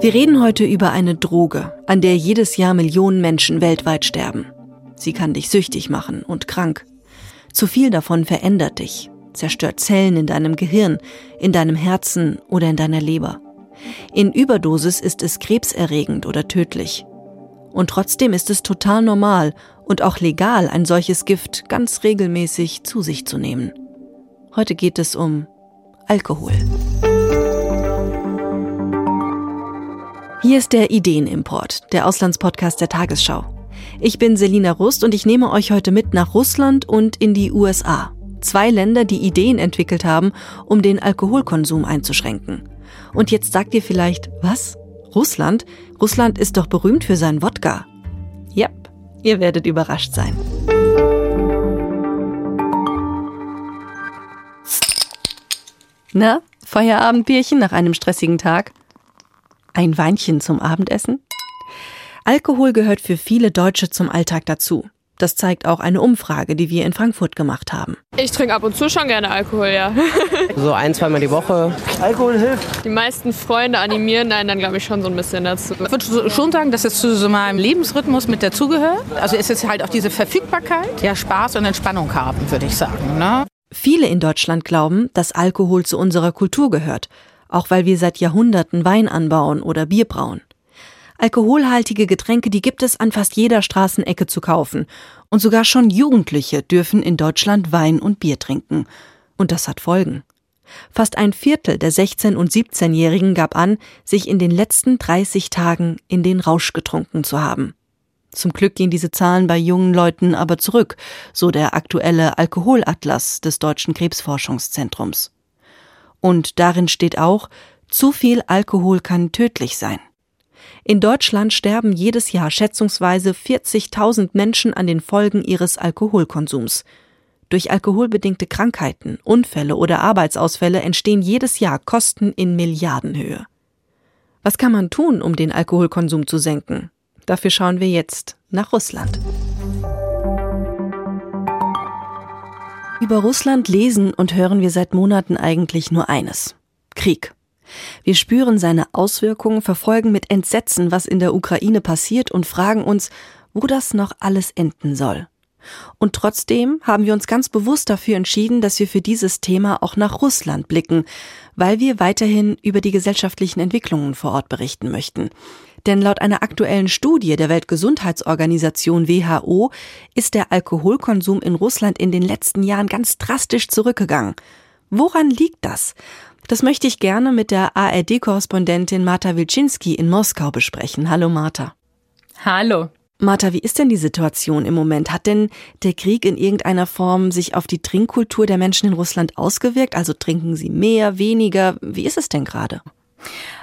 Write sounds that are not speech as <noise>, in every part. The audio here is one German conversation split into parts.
Wir reden heute über eine Droge, an der jedes Jahr Millionen Menschen weltweit sterben. Sie kann dich süchtig machen und krank. Zu viel davon verändert dich, zerstört Zellen in deinem Gehirn, in deinem Herzen oder in deiner Leber. In Überdosis ist es krebserregend oder tödlich. Und trotzdem ist es total normal und auch legal, ein solches Gift ganz regelmäßig zu sich zu nehmen. Heute geht es um Alkohol. Hier ist der Ideenimport, der Auslandspodcast der Tagesschau. Ich bin Selina Rust und ich nehme euch heute mit nach Russland und in die USA. Zwei Länder, die Ideen entwickelt haben, um den Alkoholkonsum einzuschränken. Und jetzt sagt ihr vielleicht, was? Russland? Russland ist doch berühmt für seinen Wodka. Yep, ihr werdet überrascht sein. Na, Feierabendbierchen nach einem stressigen Tag? Ein Weinchen zum Abendessen? Alkohol gehört für viele Deutsche zum Alltag dazu. Das zeigt auch eine Umfrage, die wir in Frankfurt gemacht haben. Ich trinke ab und zu schon gerne Alkohol, ja. <laughs> so ein, zweimal die Woche. Alkohol hilft. Die meisten Freunde animieren einen dann, glaube ich, schon so ein bisschen dazu. Ich würde schon sagen, dass es zu so meinem Lebensrhythmus mit dazugehört. Also es ist halt auch diese Verfügbarkeit, ja, Spaß und Entspannung haben, würde ich sagen. Ne? Viele in Deutschland glauben, dass Alkohol zu unserer Kultur gehört, auch weil wir seit Jahrhunderten Wein anbauen oder Bier brauen. Alkoholhaltige Getränke, die gibt es an fast jeder Straßenecke zu kaufen. Und sogar schon Jugendliche dürfen in Deutschland Wein und Bier trinken. Und das hat Folgen. Fast ein Viertel der 16- und 17-Jährigen gab an, sich in den letzten 30 Tagen in den Rausch getrunken zu haben. Zum Glück gehen diese Zahlen bei jungen Leuten aber zurück, so der aktuelle Alkoholatlas des Deutschen Krebsforschungszentrums. Und darin steht auch, zu viel Alkohol kann tödlich sein. In Deutschland sterben jedes Jahr schätzungsweise 40.000 Menschen an den Folgen ihres Alkoholkonsums. Durch alkoholbedingte Krankheiten, Unfälle oder Arbeitsausfälle entstehen jedes Jahr Kosten in Milliardenhöhe. Was kann man tun, um den Alkoholkonsum zu senken? Dafür schauen wir jetzt nach Russland. Über Russland lesen und hören wir seit Monaten eigentlich nur eines Krieg. Wir spüren seine Auswirkungen, verfolgen mit Entsetzen, was in der Ukraine passiert und fragen uns, wo das noch alles enden soll. Und trotzdem haben wir uns ganz bewusst dafür entschieden, dass wir für dieses Thema auch nach Russland blicken, weil wir weiterhin über die gesellschaftlichen Entwicklungen vor Ort berichten möchten. Denn laut einer aktuellen Studie der Weltgesundheitsorganisation WHO ist der Alkoholkonsum in Russland in den letzten Jahren ganz drastisch zurückgegangen. Woran liegt das? Das möchte ich gerne mit der ARD-Korrespondentin Marta Wilczynski in Moskau besprechen. Hallo Marta. Hallo. Marta, wie ist denn die Situation im Moment? Hat denn der Krieg in irgendeiner Form sich auf die Trinkkultur der Menschen in Russland ausgewirkt? Also trinken sie mehr, weniger? Wie ist es denn gerade?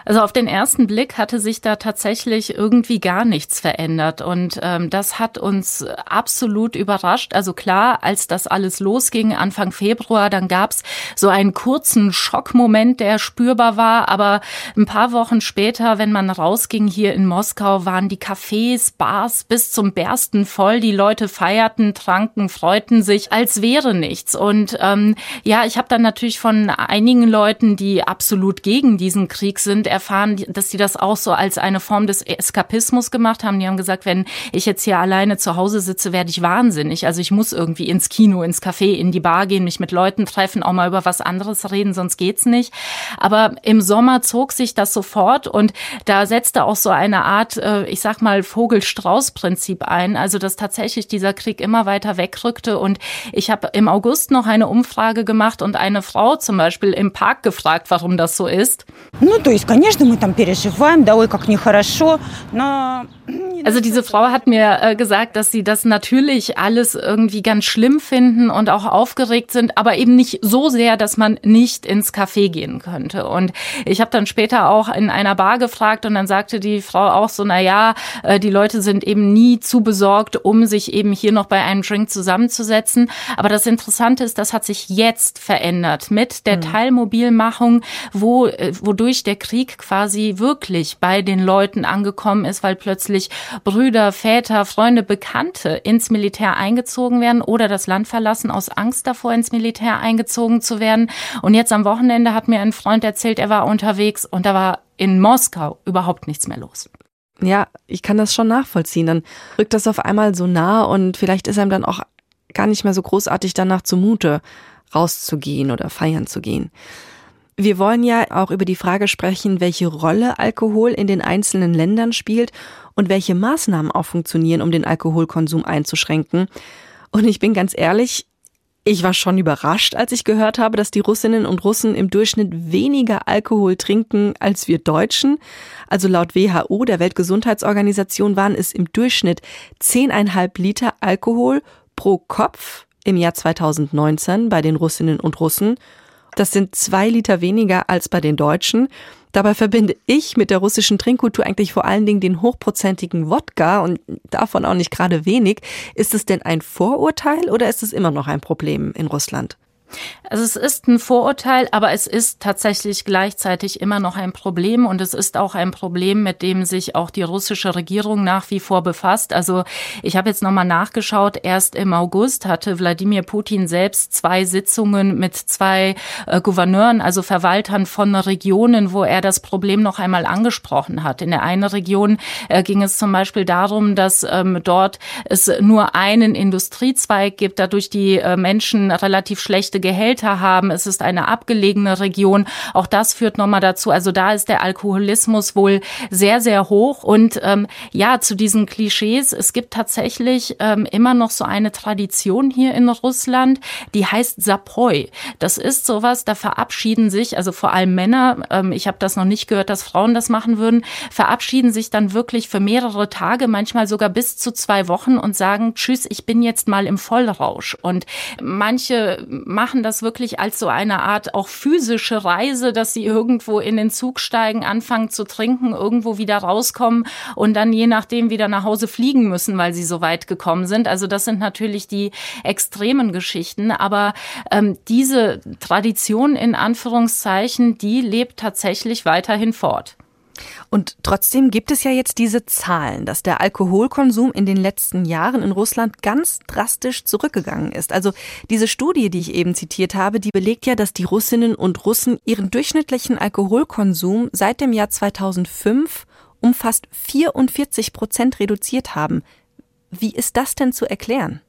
Also auf den ersten Blick hatte sich da tatsächlich irgendwie gar nichts verändert. Und ähm, das hat uns absolut überrascht. Also klar, als das alles losging, Anfang Februar, dann gab's so einen kurzen Schockmoment, der spürbar war. Aber ein paar Wochen später, wenn man rausging hier in Moskau, waren die Cafés, Bars bis zum Bersten voll. Die Leute feierten, tranken, freuten sich, als wäre nichts. Und ähm, ja, ich habe dann natürlich von einigen Leuten, die absolut gegen diesen Krieg sind, erfahren, dass sie das auch so als eine Form des Eskapismus gemacht haben. Die haben gesagt, wenn ich jetzt hier alleine zu Hause sitze, werde ich wahnsinnig. Also ich muss irgendwie ins Kino, ins Café, in die Bar gehen, mich mit Leuten treffen, auch mal über was anderes reden, sonst geht's nicht. Aber im Sommer zog sich das sofort und da setzte auch so eine Art, äh, ich sag mal, Vogel-Strauß-Prinzip ein. Also dass tatsächlich dieser Krieg immer weiter wegrückte. Und ich habe im August noch eine Umfrage gemacht und eine Frau zum Beispiel im Park gefragt, warum das so ist. Ну, то есть, конечно, also diese Frau hat mir äh, gesagt, dass sie das natürlich alles irgendwie ganz schlimm finden und auch aufgeregt sind, aber eben nicht so sehr, dass man nicht ins Café gehen könnte. Und ich habe dann später auch in einer Bar gefragt und dann sagte die Frau auch so, na ja, äh, die Leute sind eben nie zu besorgt, um sich eben hier noch bei einem Drink zusammenzusetzen. Aber das Interessante ist, das hat sich jetzt verändert mit der Teilmobilmachung, wo, äh, wodurch der Krieg Krieg quasi wirklich bei den Leuten angekommen ist, weil plötzlich Brüder, Väter, Freunde, Bekannte ins Militär eingezogen werden oder das Land verlassen aus Angst davor, ins Militär eingezogen zu werden. Und jetzt am Wochenende hat mir ein Freund erzählt, er war unterwegs und da war in Moskau überhaupt nichts mehr los. Ja, ich kann das schon nachvollziehen. Dann rückt das auf einmal so nah und vielleicht ist einem dann auch gar nicht mehr so großartig danach zumute, rauszugehen oder feiern zu gehen. Wir wollen ja auch über die Frage sprechen, welche Rolle Alkohol in den einzelnen Ländern spielt und welche Maßnahmen auch funktionieren, um den Alkoholkonsum einzuschränken. Und ich bin ganz ehrlich, ich war schon überrascht, als ich gehört habe, dass die Russinnen und Russen im Durchschnitt weniger Alkohol trinken als wir Deutschen. Also laut WHO, der Weltgesundheitsorganisation, waren es im Durchschnitt 10,5 Liter Alkohol pro Kopf im Jahr 2019 bei den Russinnen und Russen. Das sind zwei Liter weniger als bei den Deutschen. Dabei verbinde ich mit der russischen Trinkkultur eigentlich vor allen Dingen den hochprozentigen Wodka und davon auch nicht gerade wenig. Ist es denn ein Vorurteil oder ist es immer noch ein Problem in Russland? Also es ist ein Vorurteil, aber es ist tatsächlich gleichzeitig immer noch ein Problem und es ist auch ein Problem, mit dem sich auch die russische Regierung nach wie vor befasst. Also ich habe jetzt nochmal nachgeschaut, erst im August hatte Wladimir Putin selbst zwei Sitzungen mit zwei äh, Gouverneuren, also Verwaltern von Regionen, wo er das Problem noch einmal angesprochen hat. In der einen Region äh, ging es zum Beispiel darum, dass ähm, dort es nur einen Industriezweig gibt, dadurch die äh, Menschen relativ schlechte schlechte Gehälter haben. Es ist eine abgelegene Region. Auch das führt nochmal dazu. Also da ist der Alkoholismus wohl sehr, sehr hoch. Und ähm, ja, zu diesen Klischees. Es gibt tatsächlich ähm, immer noch so eine Tradition hier in Russland, die heißt Sapoi. Das ist sowas, da verabschieden sich, also vor allem Männer, ähm, ich habe das noch nicht gehört, dass Frauen das machen würden, verabschieden sich dann wirklich für mehrere Tage, manchmal sogar bis zu zwei Wochen und sagen, tschüss, ich bin jetzt mal im Vollrausch. Und manche machen machen das wirklich als so eine Art auch physische Reise, dass sie irgendwo in den Zug steigen, anfangen zu trinken, irgendwo wieder rauskommen und dann je nachdem wieder nach Hause fliegen müssen, weil sie so weit gekommen sind. Also das sind natürlich die extremen Geschichten. Aber ähm, diese Tradition in Anführungszeichen, die lebt tatsächlich weiterhin fort. Und trotzdem gibt es ja jetzt diese Zahlen, dass der Alkoholkonsum in den letzten Jahren in Russland ganz drastisch zurückgegangen ist. Also diese Studie, die ich eben zitiert habe, die belegt ja, dass die Russinnen und Russen ihren durchschnittlichen Alkoholkonsum seit dem Jahr 2005 um fast 44 Prozent reduziert haben. Wie ist das denn zu erklären?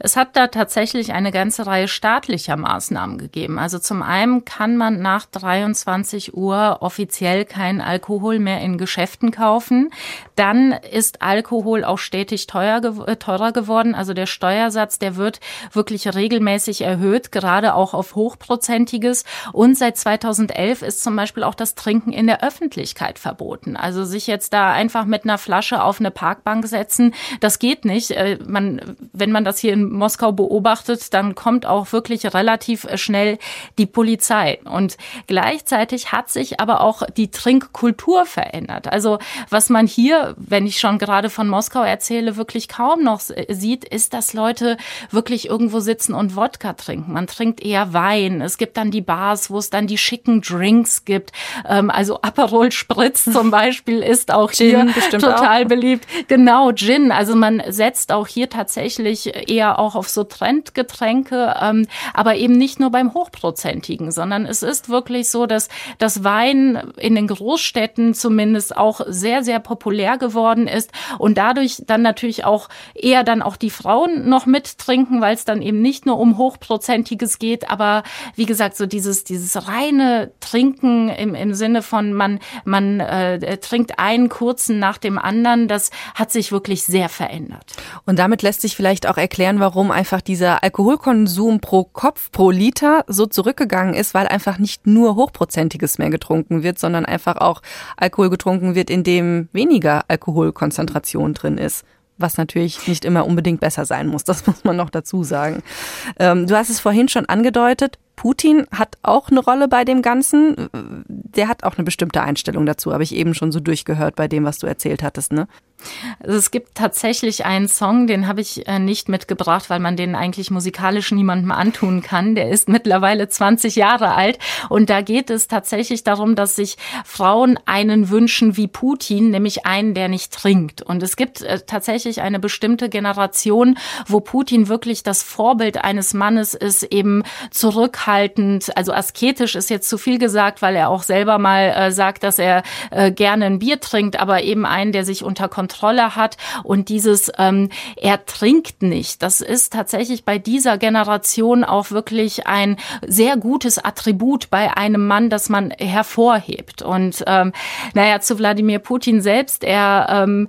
Es hat da tatsächlich eine ganze Reihe staatlicher Maßnahmen gegeben. Also zum einen kann man nach 23 Uhr offiziell keinen Alkohol mehr in Geschäften kaufen. Dann ist Alkohol auch stetig teuer, äh, teurer geworden. Also der Steuersatz, der wird wirklich regelmäßig erhöht, gerade auch auf hochprozentiges. Und seit 2011 ist zum Beispiel auch das Trinken in der Öffentlichkeit verboten. Also sich jetzt da einfach mit einer Flasche auf eine Parkbank setzen, das geht nicht. Äh, man, wenn man das hier in Moskau beobachtet, dann kommt auch wirklich relativ schnell die Polizei. Und gleichzeitig hat sich aber auch die Trinkkultur verändert. Also was man hier, wenn ich schon gerade von Moskau erzähle, wirklich kaum noch sieht, ist, dass Leute wirklich irgendwo sitzen und Wodka trinken. Man trinkt eher Wein. Es gibt dann die Bars, wo es dann die schicken Drinks gibt. Ähm, also Aperol Spritz zum <laughs> Beispiel ist auch Gin hier total auch. beliebt. Genau, Gin. Also man setzt auch hier tatsächlich eher auch auf so Trendgetränke, ähm, aber eben nicht nur beim Hochprozentigen, sondern es ist wirklich so, dass das Wein in den Großstädten zumindest auch sehr, sehr populär geworden ist und dadurch dann natürlich auch eher dann auch die Frauen noch mittrinken, weil es dann eben nicht nur um Hochprozentiges geht, aber wie gesagt, so dieses, dieses reine Trinken im, im Sinne von man, man äh, trinkt einen kurzen nach dem anderen, das hat sich wirklich sehr verändert. Und damit lässt sich vielleicht auch erklären, warum einfach dieser Alkoholkonsum pro Kopf, pro Liter so zurückgegangen ist, weil einfach nicht nur Hochprozentiges mehr getrunken wird, sondern einfach auch Alkohol getrunken wird, in dem weniger Alkoholkonzentration drin ist was natürlich nicht immer unbedingt besser sein muss. Das <laughs> muss man noch dazu sagen. Ähm, du hast es vorhin schon angedeutet. Putin hat auch eine Rolle bei dem Ganzen. Der hat auch eine bestimmte Einstellung dazu, habe ich eben schon so durchgehört bei dem, was du erzählt hattest, ne? Also es gibt tatsächlich einen Song, den habe ich äh, nicht mitgebracht, weil man den eigentlich musikalisch niemandem antun kann. Der ist <laughs> mittlerweile 20 Jahre alt und da geht es tatsächlich darum, dass sich Frauen einen wünschen wie Putin, nämlich einen, der nicht trinkt. Und es gibt äh, tatsächlich eine bestimmte Generation, wo Putin wirklich das Vorbild eines Mannes ist, eben zurückhaltend, also asketisch ist jetzt zu viel gesagt, weil er auch selber mal äh, sagt, dass er gerne ein Bier trinkt, aber eben einen, der sich unter Kontrolle Kontrolle hat und dieses ähm, er trinkt nicht. Das ist tatsächlich bei dieser Generation auch wirklich ein sehr gutes Attribut bei einem Mann, das man hervorhebt. Und ähm, naja, zu Wladimir Putin selbst, er, ähm,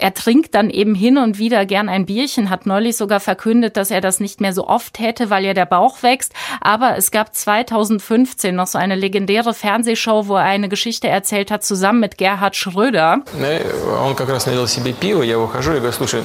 er trinkt dann eben hin und wieder gern ein Bierchen, hat neulich sogar verkündet, dass er das nicht mehr so oft hätte, weil ja der Bauch wächst. Aber es gab 2015 noch so eine legendäre Fernsehshow, wo er eine Geschichte erzählt hat, zusammen mit Gerhard Schröder. Nee, как раз налил себе пиво, я выхожу и говорю, слушай,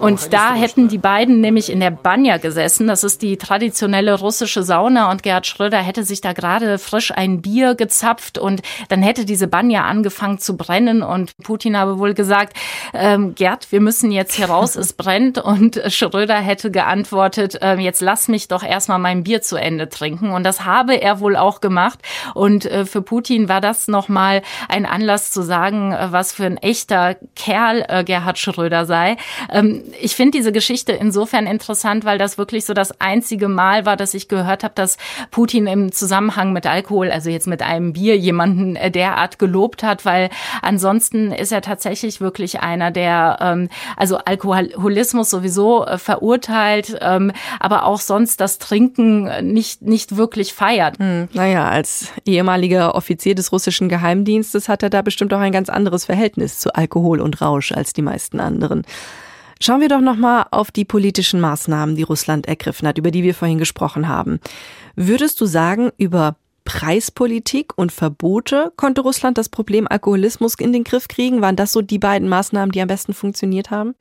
und da hätten die beiden nämlich in der Banja gesessen. Das ist die traditionelle russische Sauna. Und Gerhard Schröder hätte sich da gerade frisch ein Bier gezapft und dann hätte diese Banja angefangen zu brennen. Und Putin habe wohl gesagt, ähm, Gerd, wir müssen jetzt hier raus, es <laughs> brennt. Und Schröder hätte geantwortet, äh, jetzt lass mich doch erstmal mein Bier zu Ende trinken. Und das habe er wohl auch gemacht. Und äh, für Putin war das nochmal ein Anlass zu sagen, äh, was für ein echter Kerl äh, Gerhard Gerhard Schröder sei. Ähm, ich finde diese Geschichte insofern interessant, weil das wirklich so das einzige Mal war, dass ich gehört habe, dass Putin im Zusammenhang mit Alkohol, also jetzt mit einem Bier, jemanden äh, derart gelobt hat, weil ansonsten ist er tatsächlich wirklich einer, der ähm, also Alkoholismus sowieso äh, verurteilt, ähm, aber auch sonst das Trinken nicht, nicht wirklich feiert. Hm, naja, als ehemaliger Offizier des russischen Geheimdienstes hat er da bestimmt auch ein ganz anderes Verhältnis zu Alkohol und Rausch als die meisten anderen. Schauen wir doch noch mal auf die politischen Maßnahmen, die Russland ergriffen hat, über die wir vorhin gesprochen haben. Würdest du sagen, über Preispolitik und Verbote konnte Russland das Problem Alkoholismus in den Griff kriegen? Waren das so die beiden Maßnahmen, die am besten funktioniert haben?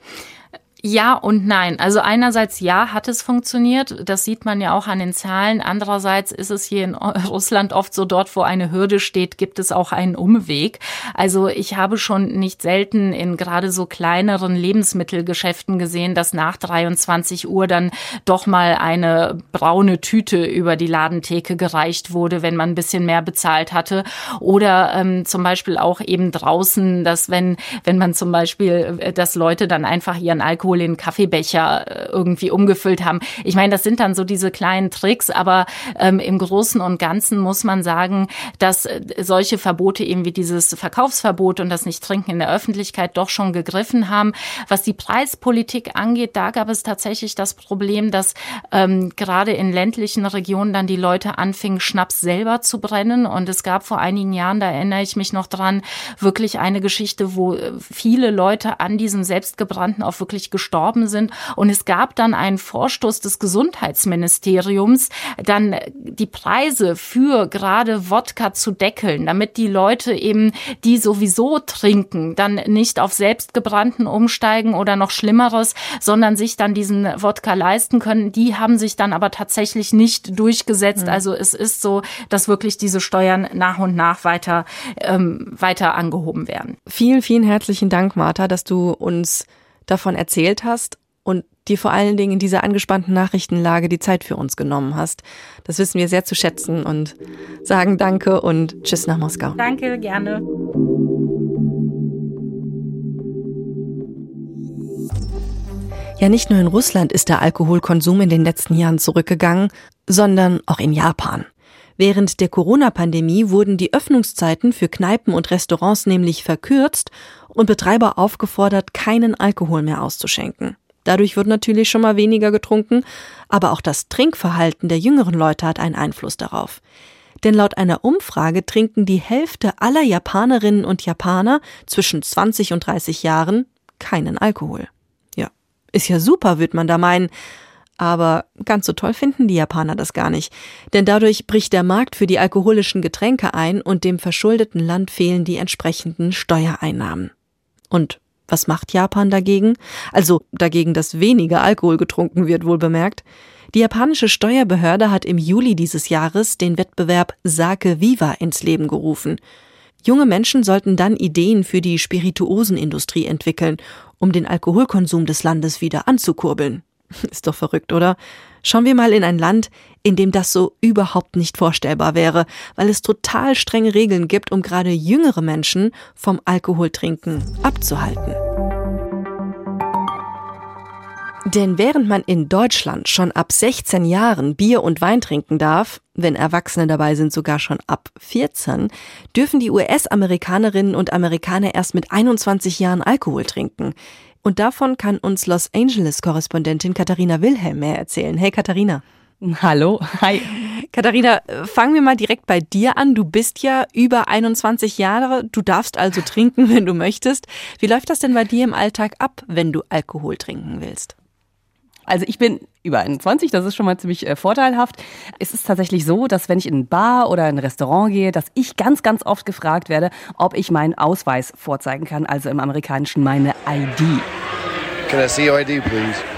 Ja und nein. Also einerseits ja, hat es funktioniert. Das sieht man ja auch an den Zahlen. Andererseits ist es hier in <laughs> Russland oft so, dort wo eine Hürde steht, gibt es auch einen Umweg. Also ich habe schon nicht selten in gerade so kleineren Lebensmittelgeschäften gesehen, dass nach 23 Uhr dann doch mal eine braune Tüte über die Ladentheke gereicht wurde, wenn man ein bisschen mehr bezahlt hatte. Oder ähm, zum Beispiel auch eben draußen, dass wenn, wenn man zum Beispiel, äh, dass Leute dann einfach ihren Alkohol Alkohol in Kaffeebecher äh, irgendwie umgefüllt haben. Ich meine, das sind dann so diese kleinen Tricks, aber ähm, im Großen und Ganzen muss man sagen, dass äh, solche Verbote eben wie dieses Verkaufsverbot und das Nicht-Trinken in der Öffentlichkeit doch schon gegriffen haben. Was die Preispolitik angeht, da gab es tatsächlich das Problem, dass ähm, gerade in ländlichen Regionen dann die Leute anfingen, Schnaps selber zu brennen. Und es gab vor einigen Jahren, da erinnere ich mich noch dran, wirklich eine Geschichte, wo äh, viele Leute an diesem selbstgebrannten auch wirklich gestorben sind. Und es gab dann einen Vorstoß des Gesundheitsministeriums, dann die Preise für gerade Wodka zu deckeln, damit die Leute eben, die sowieso trinken, dann nicht auf selbstgebrannten umsteigen oder noch Schlimmeres, sondern sich dann diesen Wodka leisten können. Die haben sich dann aber tatsächlich nicht durchgesetzt. Mhm. Also es ist so, dass wirklich diese Steuern nach und nach weiter, ähm, weiter angehoben werden. Vielen, vielen herzlichen Dank, Martha, dass du uns davon erzählt hast und dir vor allen Dingen in dieser angespannten Nachrichtenlage die Zeit für uns genommen hast. Das wissen wir sehr zu schätzen und sagen Danke und Tschüss nach Moskau. Danke, gerne. Ja, nicht nur in Russland ist der Alkoholkonsum in den letzten Jahren zurückgegangen, sondern auch in Japan. Während der Corona-Pandemie wurden die Öffnungszeiten für Kneipen und Restaurants nämlich verkürzt und Betreiber aufgefordert, keinen Alkohol mehr auszuschenken. Dadurch wird natürlich schon mal weniger getrunken, aber auch das Trinkverhalten der jüngeren Leute hat einen Einfluss darauf. Denn laut einer Umfrage trinken die Hälfte aller Japanerinnen und Japaner zwischen 20 und 30 Jahren keinen Alkohol. Ja, ist ja super, wird man da meinen. Aber ganz so toll finden die Japaner das gar nicht. Denn dadurch bricht der Markt für die alkoholischen Getränke ein und dem verschuldeten Land fehlen die entsprechenden Steuereinnahmen. Und Was macht Japan dagegen? Also dagegen, dass weniger Alkohol getrunken wird, wohl bemerkt. Die japanische Steuerbehörde hat im Juli dieses Jahres den Wettbewerb Sake Viva ins Leben gerufen. Junge Menschen sollten dann Ideen für die Spirituosenindustrie entwickeln, um den Alkoholkonsum des Landes wieder anzukurbeln. <laughs> Ist doch verrückt, oder? Schauen wir mal in ein Land, in dem das so überhaupt nicht vorstellbar wäre, weil es total strenge Regeln gibt, um gerade jüngere Menschen vom Alkoholtrinken abzuhalten. Denn während man in Deutschland schon ab 16 Jahren Bier und Wein trinken darf, wenn Erwachsene dabei sind sogar schon ab 14, dürfen die US-Amerikanerinnen und Amerikaner erst mit 21 Jahren Alkohol trinken. Und davon kann uns Los Angeles-Korrespondentin Katharina Wilhelm mehr erzählen. Hey Katharina. Hallo, hi. Katharina, fangen wir mal direkt bei dir an. Du bist ja über 21 Jahre, du darfst also trinken, <laughs> wenn du möchtest. Wie läuft das denn bei dir im Alltag ab, wenn du Alkohol trinken willst? Also ich bin über 21, das ist schon mal ziemlich äh, vorteilhaft. Es ist tatsächlich so, dass wenn ich in ein Bar oder ein Restaurant gehe, dass ich ganz, ganz oft gefragt werde, ob ich meinen Ausweis vorzeigen kann, also im Amerikanischen meine ID. Can I see your ID, please?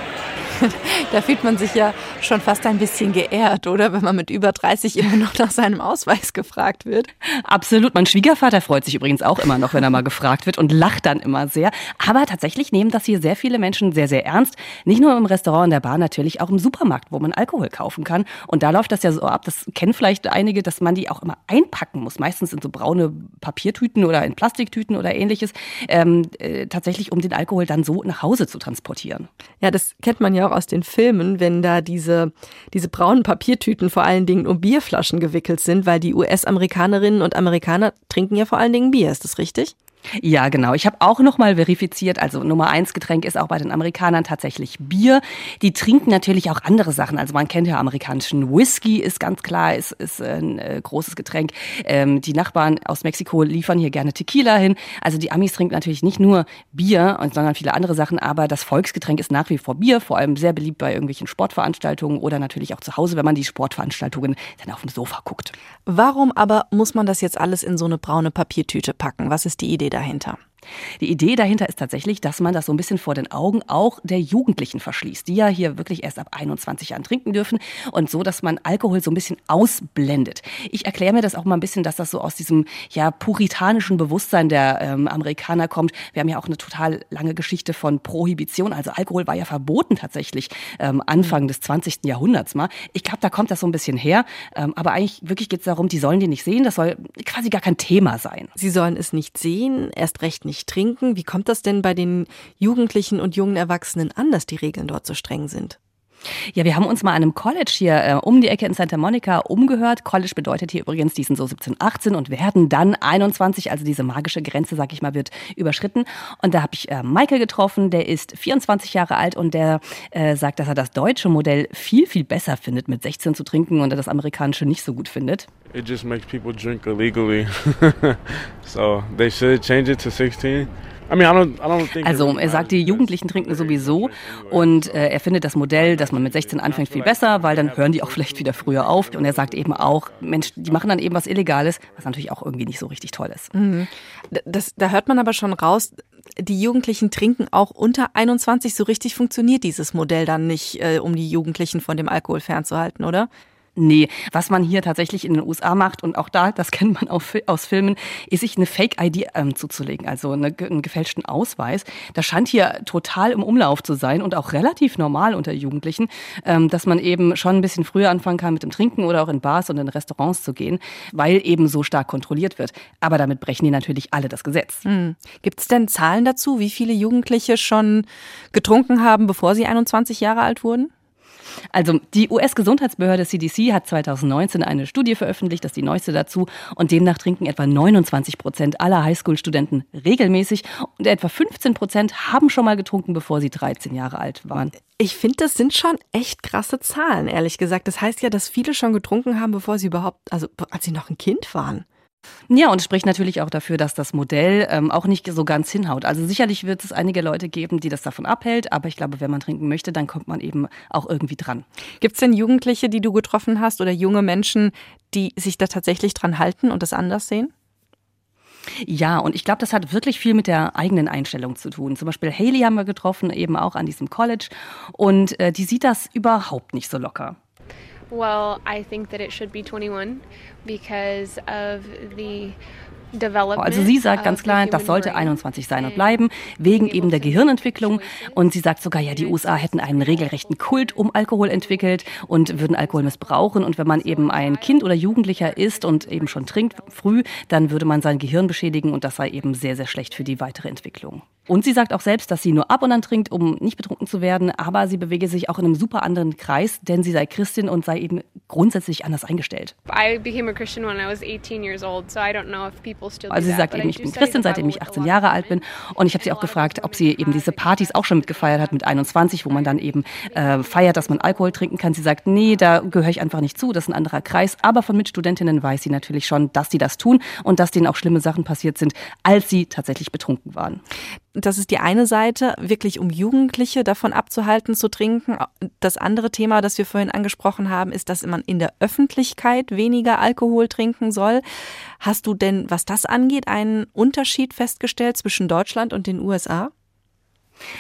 <laughs> da fühlt man sich ja schon fast ein bisschen geehrt, oder? Wenn man mit über 30 immer noch nach seinem Ausweis gefragt wird. Absolut. Mein Schwiegervater freut sich übrigens auch immer noch, wenn er mal gefragt wird und lacht dann immer sehr. Aber tatsächlich nehmen das hier sehr viele Menschen sehr, sehr ernst. Nicht nur im Restaurant, in der Bar, natürlich auch im Supermarkt, wo man Alkohol kaufen kann. Und da läuft das ja so ab, das kennen vielleicht einige, dass man die auch immer einpacken muss. Meistens in so braune Papiertüten oder in Plastiktüten oder ähnliches. Ähm, äh, tatsächlich, um den Alkohol dann so nach Hause zu transportieren. Ja, das kennt man ja auch aus den Filmen, wenn da diese, diese braunen Papiertüten vor allen Dingen um Bierflaschen gewickelt sind, weil die US-Amerikanerinnen und Amerikaner trinken ja vor allen Dingen Bier, ist das richtig? Ja, genau. Ich habe auch noch mal verifiziert, also Nummer eins Getränk ist auch bei den Amerikanern tatsächlich Bier. Die trinken natürlich auch andere Sachen. Also man kennt ja amerikanischen Whisky, ist ganz klar, ist, ist ein äh, großes Getränk. Ähm, die Nachbarn aus Mexiko liefern hier gerne Tequila hin. Also die Amis trinken natürlich nicht nur Bier, sondern viele andere Sachen, aber das Volksgetränk ist nach wie vor Bier, vor allem sehr beliebt bei irgendwelchen Sportveranstaltungen oder natürlich auch zu Hause, wenn man die Sportveranstaltungen dann auf dem Sofa guckt. Warum aber muss man das jetzt alles in so eine braune Papiertüte packen? Was ist die Idee dahinter? Die Idee dahinter ist tatsächlich, dass man das so ein bisschen vor den Augen auch der Jugendlichen verschließt, die ja hier wirklich erst ab 21 Jahren trinken dürfen und so, dass man Alkohol so ein bisschen ausblendet. Ich erkläre mir das auch mal ein bisschen, dass das so aus diesem ja puritanischen Bewusstsein der ähm, Amerikaner kommt. Wir haben ja auch eine total lange Geschichte von Prohibition, also Alkohol war ja verboten tatsächlich ähm, Anfang des 20. Jahrhunderts mal. Ich glaube, da kommt das so ein bisschen her, ähm, aber eigentlich wirklich geht es darum, die sollen die nicht sehen, das soll quasi gar kein Thema sein. Sie sollen es nicht sehen, erst recht nicht trinken. Wie kommt das denn bei den Jugendlichen und jungen Erwachsenen an, dass die Regeln dort so streng sind? Ja, wir haben uns mal an einem College hier äh, um die Ecke in Santa Monica umgehört. College bedeutet hier übrigens, die sind so 17, 18 und werden dann 21, also diese magische Grenze, sag ich mal, wird überschritten. Und da habe ich äh, Michael getroffen, der ist 24 Jahre alt und der äh, sagt, dass er das deutsche Modell viel, viel besser findet, mit 16 zu trinken und er das amerikanische nicht so gut findet. It just makes people drink illegally. <laughs> so they should change it to 16. Also er sagt, die Jugendlichen trinken sowieso und äh, er findet das Modell, dass man mit 16 anfängt, viel besser, weil dann hören die auch vielleicht wieder früher auf. Und er sagt eben auch, Mensch, die machen dann eben was Illegales, was natürlich auch irgendwie nicht so richtig toll ist. Mhm. Das, da hört man aber schon raus, die Jugendlichen trinken auch unter 21. So richtig funktioniert dieses Modell dann nicht, äh, um die Jugendlichen von dem Alkohol fernzuhalten, oder? Nee, was man hier tatsächlich in den USA macht und auch da, das <laughs> kennt man auch aus Filmen, ist sich eine Fake-ID ähm, zuzulegen, also eine, einen gefälschten Ausweis. Das scheint hier total im Umlauf zu sein und auch relativ normal unter Jugendlichen, ähm, dass man eben schon ein bisschen früher anfangen kann mit dem Trinken oder auch in Bars und in Restaurants zu gehen, weil eben so stark kontrolliert wird. Aber damit brechen die natürlich alle das Gesetz. Mhm. Gibt es denn Zahlen dazu, wie viele Jugendliche schon getrunken haben, bevor sie 21 Jahre alt wurden? Also die US-Gesundheitsbehörde CDC hat 2019 eine Studie veröffentlicht, das ist die neueste dazu, und demnach trinken etwa 29 Prozent aller Highschool-Studenten regelmäßig und etwa 15 Prozent haben schon mal getrunken, bevor sie 13 Jahre alt waren. Ich finde, das sind schon echt krasse Zahlen, ehrlich gesagt. Das heißt ja, dass viele schon getrunken haben, bevor sie überhaupt, also als sie noch ein Kind waren. Ja, und spricht natürlich auch dafür, dass das Modell ähm, auch nicht so ganz hinhaut. Also sicherlich wird es einige Leute geben, die das davon abhält, aber ich glaube, wenn man trinken möchte, dann kommt man eben auch irgendwie dran. Gibt es denn Jugendliche, die du getroffen hast oder junge Menschen, die sich da tatsächlich dran halten und das anders sehen? Ja, und ich glaube, das hat wirklich viel mit der eigenen Einstellung zu tun. Zum Beispiel Haley haben wir getroffen, eben auch an diesem College. Und äh, die sieht das überhaupt nicht so locker. Well, I think that it should be 21 because of the also sie sagt ganz klar, das sollte 21 sein und bleiben, wegen eben der Gehirnentwicklung. Und sie sagt sogar, ja, die USA hätten einen regelrechten Kult um Alkohol entwickelt und würden Alkohol missbrauchen. Und wenn man eben ein Kind oder Jugendlicher ist und eben schon trinkt früh, dann würde man sein Gehirn beschädigen und das sei eben sehr, sehr schlecht für die weitere Entwicklung. Und sie sagt auch selbst, dass sie nur ab und an trinkt, um nicht betrunken zu werden, aber sie bewege sich auch in einem super anderen Kreis, denn sie sei Christin und sei eben grundsätzlich anders eingestellt. Also sie sagt eben, ich bin Christin, seitdem ich 18 Jahre alt bin und ich habe sie auch gefragt, ob sie eben diese Partys auch schon mitgefeiert hat mit 21, wo man dann eben äh, feiert, dass man Alkohol trinken kann. Sie sagt, nee, da gehöre ich einfach nicht zu, das ist ein anderer Kreis, aber von Mitstudentinnen weiß sie natürlich schon, dass sie das tun und dass denen auch schlimme Sachen passiert sind, als sie tatsächlich betrunken waren. Das ist die eine Seite, wirklich um Jugendliche davon abzuhalten zu trinken. Das andere Thema, das wir vorhin angesprochen haben, ist, dass man in der Öffentlichkeit weniger Alkohol trinken soll. Hast du denn, was das angeht, einen Unterschied festgestellt zwischen Deutschland und den USA?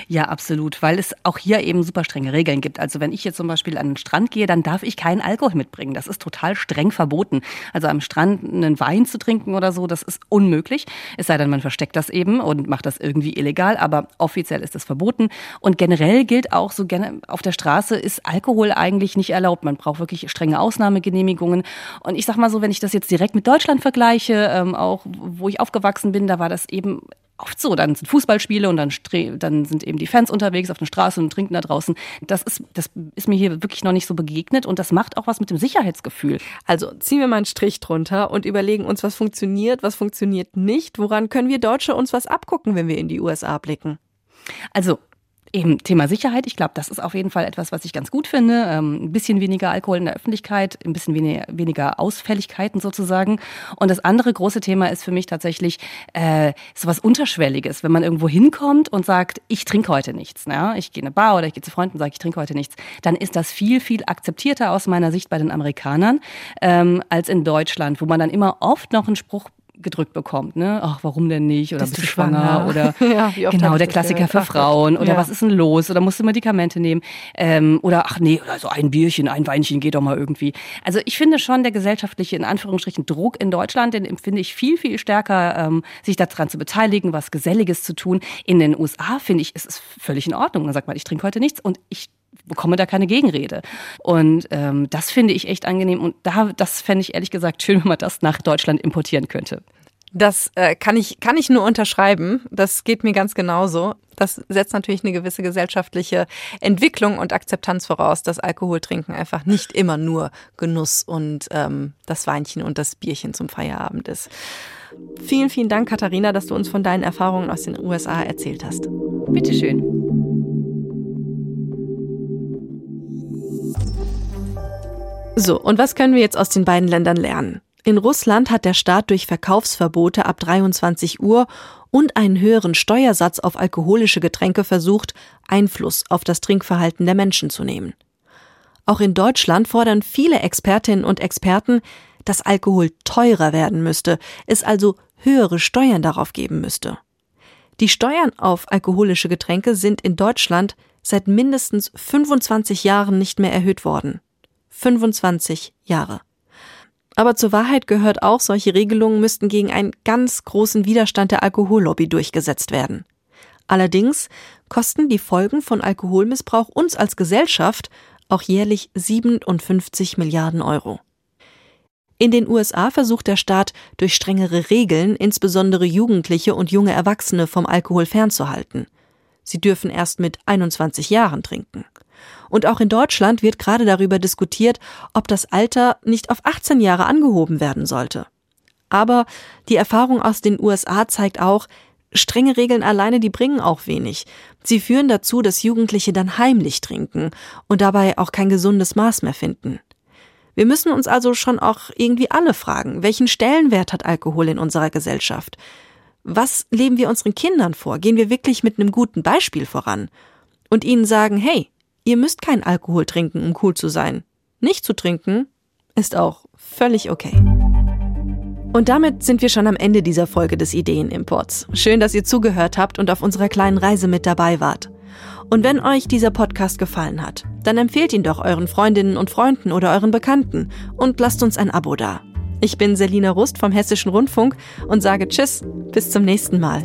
Ja, absolut, weil es auch hier eben super strenge Regeln gibt. Also wenn ich jetzt zum Beispiel an den Strand gehe, dann darf ich keinen Alkohol mitbringen. Das ist total streng verboten. Also am Strand einen Wein zu trinken oder so, das ist unmöglich. Es sei denn, man versteckt das eben und macht das irgendwie illegal, aber offiziell ist das verboten. Und generell gilt auch so gerne auf der Straße ist Alkohol eigentlich nicht erlaubt. Man braucht wirklich strenge Ausnahmegenehmigungen. Und ich sag mal so, wenn ich das jetzt direkt mit Deutschland vergleiche, ähm, auch wo ich aufgewachsen bin, da war das eben oft so. Dann sind Fußballspiele und dann, dann sind eben die Fans unterwegs auf der Straße und trinken da draußen. Das ist, das ist mir hier wirklich noch nicht so begegnet und das macht auch was mit dem Sicherheitsgefühl. Also ziehen wir mal einen Strich drunter und überlegen uns, was funktioniert, was funktioniert nicht. Woran können wir Deutsche uns was abgucken, wenn wir in die USA blicken? Also Eben Thema Sicherheit. Ich glaube, das ist auf jeden Fall etwas, was ich ganz gut finde. Ähm, ein bisschen weniger Alkohol in der Öffentlichkeit, ein bisschen weniger, weniger Ausfälligkeiten sozusagen. Und das andere große Thema ist für mich tatsächlich äh, sowas Unterschwelliges. Wenn man irgendwo hinkommt und sagt, ich trinke heute nichts. Ne? Ich gehe in eine Bar oder ich gehe zu Freunden und sage, ich trinke heute nichts. Dann ist das viel, viel akzeptierter aus meiner Sicht bei den Amerikanern ähm, als in Deutschland, wo man dann immer oft noch einen Spruch gedrückt bekommt, ne? Ach, warum denn nicht? Oder bist, bist du schwanger? schwanger? <laughs> Oder ja, genau, der Klassiker für Frauen. Oder ja. was ist denn los? Oder musst du Medikamente nehmen? Ähm, oder ach nee, oder so ein Bierchen, ein Weinchen geht doch mal irgendwie. Also ich finde schon, der gesellschaftliche, in Anführungsstrichen, Druck in Deutschland, den empfinde ich viel, viel stärker, ähm, sich daran zu beteiligen, was Geselliges zu tun. In den USA finde ich, ist es völlig in Ordnung. Dann sagt man, ich trinke heute nichts und ich bekomme da keine Gegenrede. Und ähm, das finde ich echt angenehm. Und da, das fände ich ehrlich gesagt schön, wenn man das nach Deutschland importieren könnte. Das äh, kann ich kann ich nur unterschreiben. Das geht mir ganz genauso. Das setzt natürlich eine gewisse gesellschaftliche Entwicklung und Akzeptanz voraus, dass Alkoholtrinken einfach nicht immer nur Genuss und ähm, das Weinchen und das Bierchen zum Feierabend ist. Vielen, vielen Dank, Katharina, dass du uns von deinen Erfahrungen aus den USA erzählt hast. Bitteschön. So, und was können wir jetzt aus den beiden Ländern lernen? In Russland hat der Staat durch Verkaufsverbote ab 23 Uhr und einen höheren Steuersatz auf alkoholische Getränke versucht, Einfluss auf das Trinkverhalten der Menschen zu nehmen. Auch in Deutschland fordern viele Expertinnen und Experten, dass Alkohol teurer werden müsste, es also höhere Steuern darauf geben müsste. Die Steuern auf alkoholische Getränke sind in Deutschland seit mindestens 25 Jahren nicht mehr erhöht worden. 25 Jahre. Aber zur Wahrheit gehört auch, solche Regelungen müssten gegen einen ganz großen Widerstand der Alkohollobby durchgesetzt werden. Allerdings kosten die Folgen von Alkoholmissbrauch uns als Gesellschaft auch jährlich 57 Milliarden Euro. In den USA versucht der Staat durch strengere Regeln insbesondere Jugendliche und junge Erwachsene vom Alkohol fernzuhalten. Sie dürfen erst mit 21 Jahren trinken. Und auch in Deutschland wird gerade darüber diskutiert, ob das Alter nicht auf 18 Jahre angehoben werden sollte. Aber die Erfahrung aus den USA zeigt auch, strenge Regeln alleine, die bringen auch wenig. Sie führen dazu, dass Jugendliche dann heimlich trinken und dabei auch kein gesundes Maß mehr finden. Wir müssen uns also schon auch irgendwie alle fragen, welchen Stellenwert hat Alkohol in unserer Gesellschaft? Was leben wir unseren Kindern vor? Gehen wir wirklich mit einem guten Beispiel voran? Und ihnen sagen, hey, Ihr müsst kein Alkohol trinken, um cool zu sein. Nicht zu trinken ist auch völlig okay. Und damit sind wir schon am Ende dieser Folge des Ideenimports. Schön, dass ihr zugehört habt und auf unserer kleinen Reise mit dabei wart. Und wenn euch dieser Podcast gefallen hat, dann empfehlt ihn doch euren Freundinnen und Freunden oder euren Bekannten und lasst uns ein Abo da. Ich bin Selina Rust vom Hessischen Rundfunk und sage Tschüss, bis zum nächsten Mal.